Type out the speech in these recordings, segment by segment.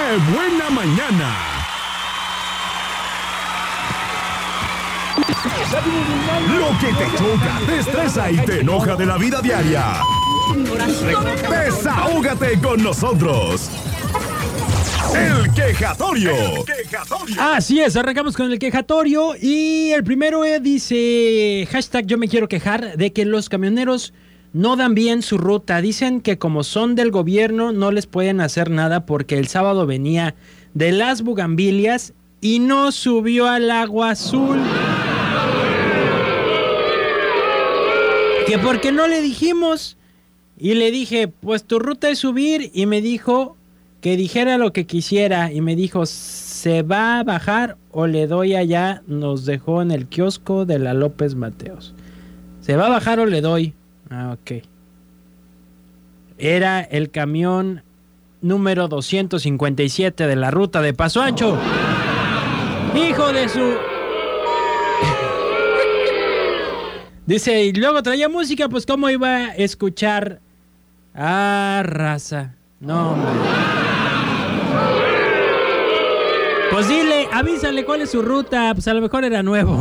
¡Qué buena mañana! Lo que te choca, te estresa y te enoja de la vida diaria. Desahógate con nosotros. El quejatorio. Así es, arrancamos con el quejatorio y el primero eh, dice, hashtag yo me quiero quejar de que los camioneros no dan bien su ruta. Dicen que como son del gobierno no les pueden hacer nada porque el sábado venía de las bugambilias y no subió al agua azul. Que porque no le dijimos. Y le dije, pues tu ruta es subir. Y me dijo que dijera lo que quisiera. Y me dijo, ¿se va a bajar o le doy allá? Nos dejó en el kiosco de la López Mateos. ¿Se va a bajar o le doy? Ah, ok. Era el camión número 257 de la ruta de Paso Ancho. Hijo de su... Dice, y luego traía música, pues cómo iba a escuchar Ah, raza. No. Pues dile, avísale cuál es su ruta. Pues a lo mejor era nuevo.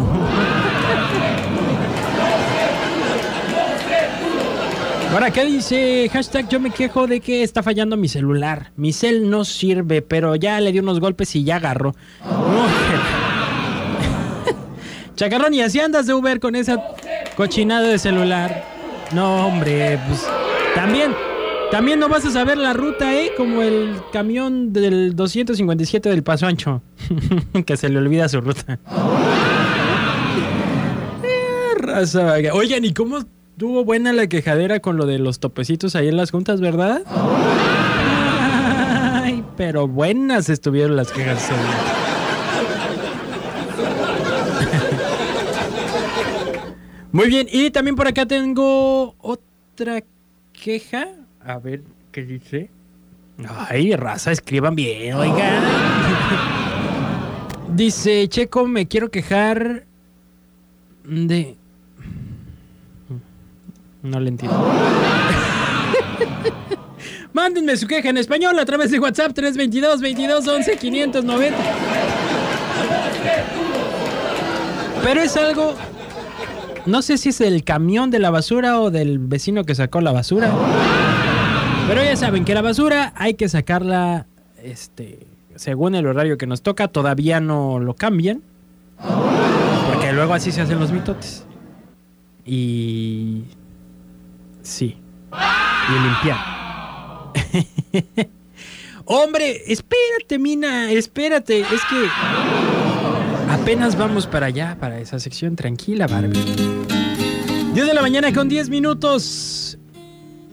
Ahora, ¿qué dice? Hashtag yo me quejo de que está fallando mi celular. Mi cel no sirve, pero ya le di unos golpes y ya agarró. Chacarrón, y así andas de Uber con esa cochinada de celular. No, hombre, pues también, también no vas a saber la ruta, ¿eh? Como el camión del 257 del Paso Ancho, que se le olvida su ruta. Eh, Oigan, ¿y cómo estuvo buena la quejadera con lo de los topecitos ahí en las juntas, verdad? Ay, pero buenas estuvieron las quejas. Muy bien, y también por acá tengo otra queja. A ver, ¿qué dice? Ay, raza, escriban bien, oigan. dice, Checo, me quiero quejar de... No le entiendo. Mándenme su queja en español a través de WhatsApp 322 22 11 590. Pero es algo no sé si es el camión de la basura o del vecino que sacó la basura. Pero ya saben que la basura hay que sacarla este, según el horario que nos toca. Todavía no lo cambian. Porque luego así se hacen los mitotes. Y... Sí. Y limpiar. Hombre, espérate, Mina, espérate. Es que apenas vamos para allá, para esa sección. Tranquila, Barbie. 10 de la mañana con 10 minutos.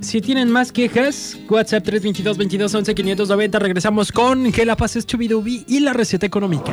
Si tienen más quejas, WhatsApp 322 22 11 590. Regresamos con Que la pases chubidubi y la receta económica.